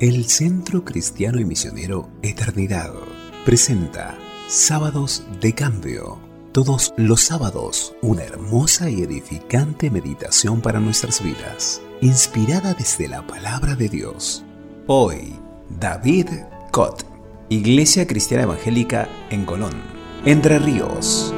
El Centro Cristiano y Misionero Eternidad presenta Sábados de Cambio. Todos los sábados, una hermosa y edificante meditación para nuestras vidas, inspirada desde la palabra de Dios. Hoy, David Cott, Iglesia Cristiana Evangélica en Colón, Entre Ríos.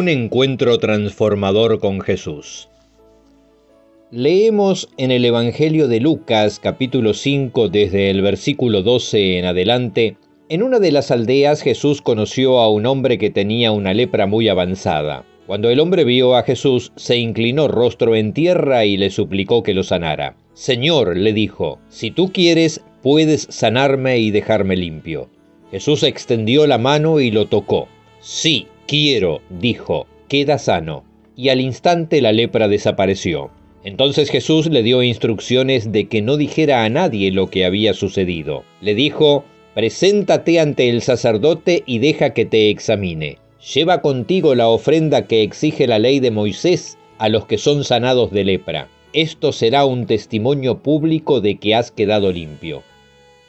Un encuentro transformador con Jesús. Leemos en el Evangelio de Lucas capítulo 5 desde el versículo 12 en adelante, en una de las aldeas Jesús conoció a un hombre que tenía una lepra muy avanzada. Cuando el hombre vio a Jesús, se inclinó rostro en tierra y le suplicó que lo sanara. Señor, le dijo, si tú quieres, puedes sanarme y dejarme limpio. Jesús extendió la mano y lo tocó. Sí, Quiero, dijo, queda sano. Y al instante la lepra desapareció. Entonces Jesús le dio instrucciones de que no dijera a nadie lo que había sucedido. Le dijo, Preséntate ante el sacerdote y deja que te examine. Lleva contigo la ofrenda que exige la ley de Moisés a los que son sanados de lepra. Esto será un testimonio público de que has quedado limpio.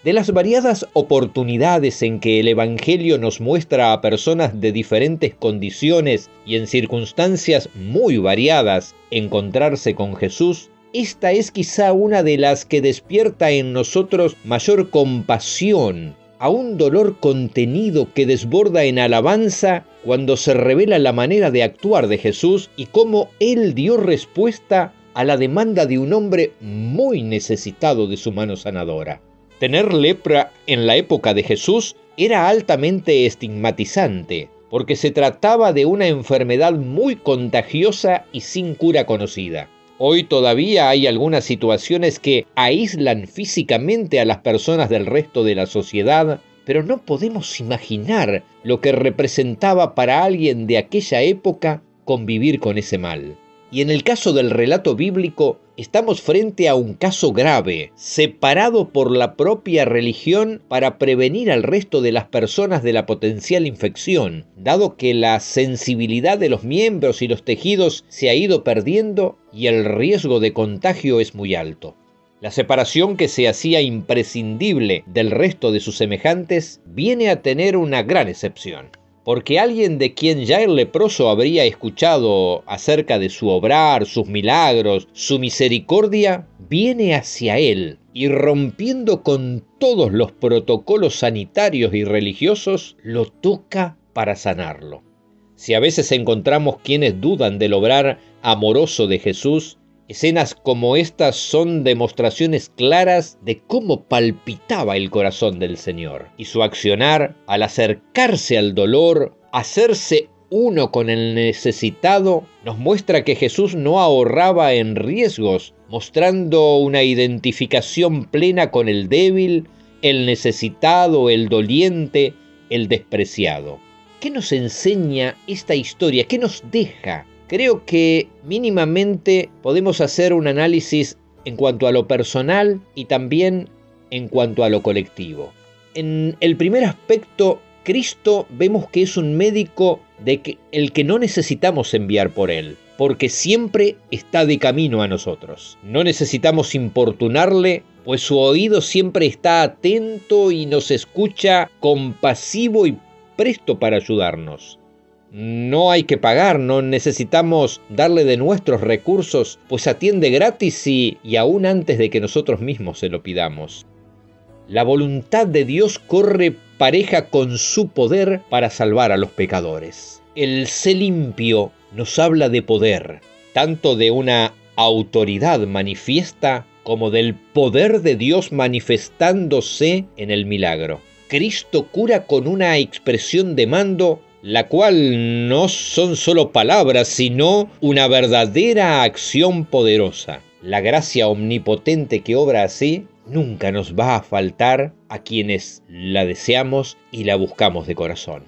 De las variadas oportunidades en que el Evangelio nos muestra a personas de diferentes condiciones y en circunstancias muy variadas encontrarse con Jesús, esta es quizá una de las que despierta en nosotros mayor compasión, a un dolor contenido que desborda en alabanza cuando se revela la manera de actuar de Jesús y cómo Él dio respuesta a la demanda de un hombre muy necesitado de su mano sanadora. Tener lepra en la época de Jesús era altamente estigmatizante, porque se trataba de una enfermedad muy contagiosa y sin cura conocida. Hoy todavía hay algunas situaciones que aíslan físicamente a las personas del resto de la sociedad, pero no podemos imaginar lo que representaba para alguien de aquella época convivir con ese mal. Y en el caso del relato bíblico, estamos frente a un caso grave, separado por la propia religión para prevenir al resto de las personas de la potencial infección, dado que la sensibilidad de los miembros y los tejidos se ha ido perdiendo y el riesgo de contagio es muy alto. La separación que se hacía imprescindible del resto de sus semejantes viene a tener una gran excepción porque alguien de quien ya el leproso habría escuchado acerca de su obrar, sus milagros, su misericordia, viene hacia él y rompiendo con todos los protocolos sanitarios y religiosos, lo toca para sanarlo. Si a veces encontramos quienes dudan del obrar amoroso de Jesús, Escenas como estas son demostraciones claras de cómo palpitaba el corazón del Señor y su accionar al acercarse al dolor, hacerse uno con el necesitado, nos muestra que Jesús no ahorraba en riesgos, mostrando una identificación plena con el débil, el necesitado, el doliente, el despreciado. ¿Qué nos enseña esta historia? ¿Qué nos deja? Creo que mínimamente podemos hacer un análisis en cuanto a lo personal y también en cuanto a lo colectivo. En el primer aspecto, Cristo vemos que es un médico de que, el que no necesitamos enviar por él, porque siempre está de camino a nosotros. No necesitamos importunarle, pues su oído siempre está atento y nos escucha compasivo y presto para ayudarnos. No hay que pagar, no necesitamos darle de nuestros recursos, pues atiende gratis y, y aún antes de que nosotros mismos se lo pidamos. La voluntad de Dios corre pareja con su poder para salvar a los pecadores. El sé limpio nos habla de poder, tanto de una autoridad manifiesta como del poder de Dios manifestándose en el milagro. Cristo cura con una expresión de mando la cual no son solo palabras, sino una verdadera acción poderosa. La gracia omnipotente que obra así nunca nos va a faltar a quienes la deseamos y la buscamos de corazón.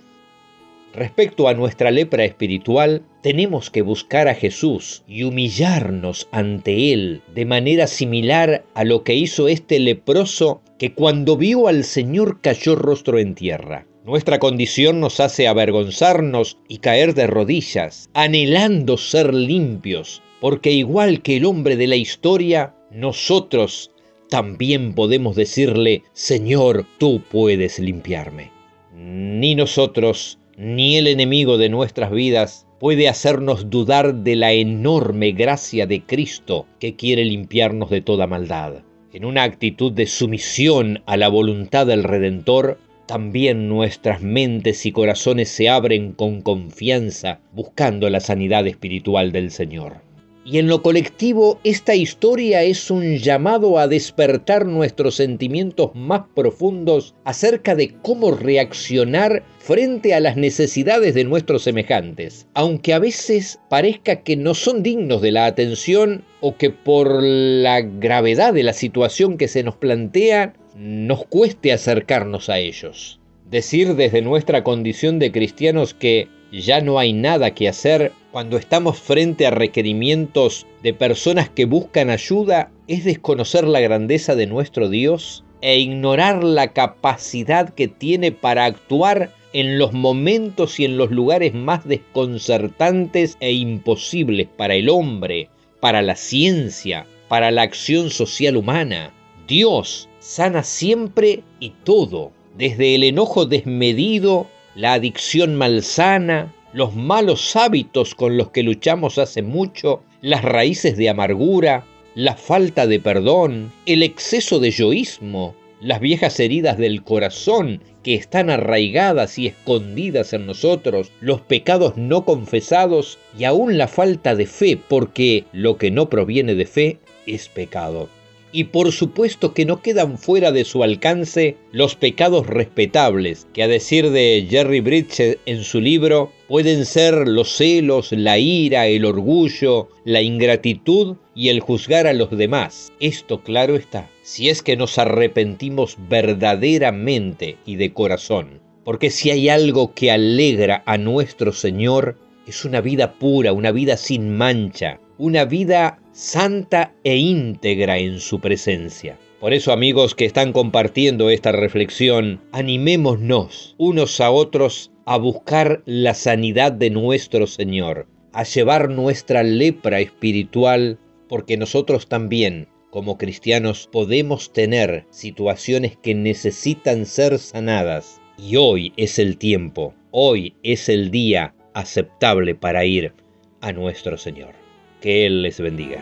Respecto a nuestra lepra espiritual, tenemos que buscar a Jesús y humillarnos ante Él de manera similar a lo que hizo este leproso que cuando vio al Señor cayó rostro en tierra. Nuestra condición nos hace avergonzarnos y caer de rodillas, anhelando ser limpios, porque igual que el hombre de la historia, nosotros también podemos decirle, Señor, tú puedes limpiarme. Ni nosotros, ni el enemigo de nuestras vidas puede hacernos dudar de la enorme gracia de Cristo que quiere limpiarnos de toda maldad. En una actitud de sumisión a la voluntad del Redentor, también nuestras mentes y corazones se abren con confianza buscando la sanidad espiritual del Señor. Y en lo colectivo, esta historia es un llamado a despertar nuestros sentimientos más profundos acerca de cómo reaccionar frente a las necesidades de nuestros semejantes, aunque a veces parezca que no son dignos de la atención o que por la gravedad de la situación que se nos plantea nos cueste acercarnos a ellos. Decir desde nuestra condición de cristianos que ya no hay nada que hacer cuando estamos frente a requerimientos de personas que buscan ayuda es desconocer la grandeza de nuestro Dios e ignorar la capacidad que tiene para actuar en los momentos y en los lugares más desconcertantes e imposibles para el hombre, para la ciencia, para la acción social humana. Dios sana siempre y todo, desde el enojo desmedido la adicción malsana, los malos hábitos con los que luchamos hace mucho, las raíces de amargura, la falta de perdón, el exceso de yoísmo, las viejas heridas del corazón que están arraigadas y escondidas en nosotros, los pecados no confesados y aún la falta de fe, porque lo que no proviene de fe es pecado y por supuesto que no quedan fuera de su alcance los pecados respetables, que a decir de Jerry Bridges en su libro, pueden ser los celos, la ira, el orgullo, la ingratitud y el juzgar a los demás. Esto claro está, si es que nos arrepentimos verdaderamente y de corazón. Porque si hay algo que alegra a nuestro Señor, es una vida pura, una vida sin mancha, una vida santa e íntegra en su presencia. Por eso amigos que están compartiendo esta reflexión, animémonos unos a otros a buscar la sanidad de nuestro Señor, a llevar nuestra lepra espiritual, porque nosotros también, como cristianos, podemos tener situaciones que necesitan ser sanadas. Y hoy es el tiempo, hoy es el día aceptable para ir a nuestro Señor. Que Él les bendiga.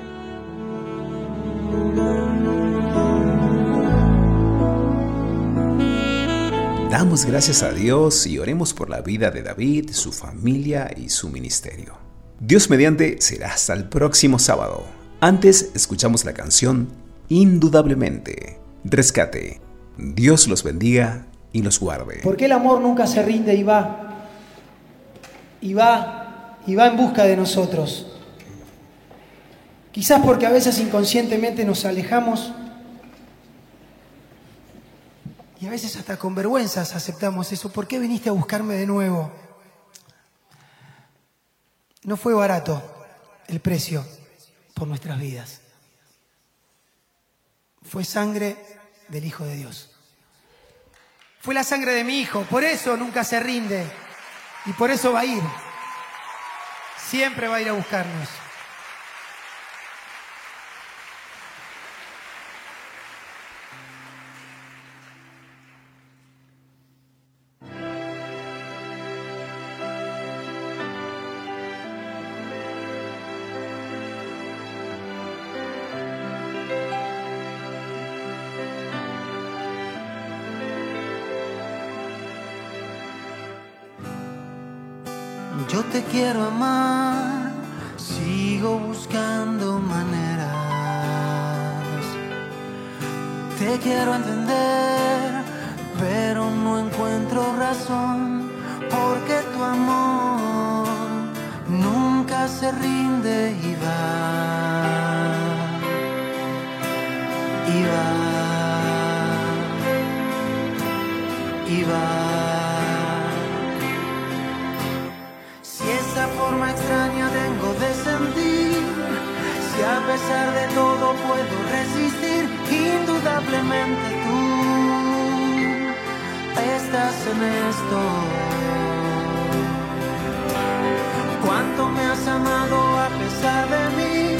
Damos gracias a Dios y oremos por la vida de David, su familia y su ministerio. Dios mediante será hasta el próximo sábado. Antes escuchamos la canción Indudablemente. Rescate. Dios los bendiga y los guarde. Porque el amor nunca se rinde y va. Y va. Y va en busca de nosotros. Quizás porque a veces inconscientemente nos alejamos y a veces hasta con vergüenzas aceptamos eso. ¿Por qué viniste a buscarme de nuevo? No fue barato el precio por nuestras vidas. Fue sangre del Hijo de Dios. Fue la sangre de mi Hijo. Por eso nunca se rinde. Y por eso va a ir. Siempre va a ir a buscarnos. Yo te quiero amar, sigo buscando maneras. Te quiero entender, pero no encuentro razón, porque tu amor nunca se rinde y va. Y va. Y va. a pesar de todo puedo resistir, indudablemente tú estás en esto. Cuánto me has amado a pesar de mí,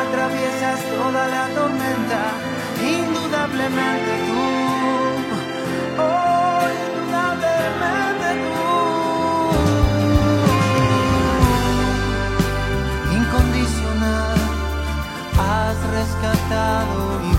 atraviesas toda la tormenta, indudablemente tú. 大陆。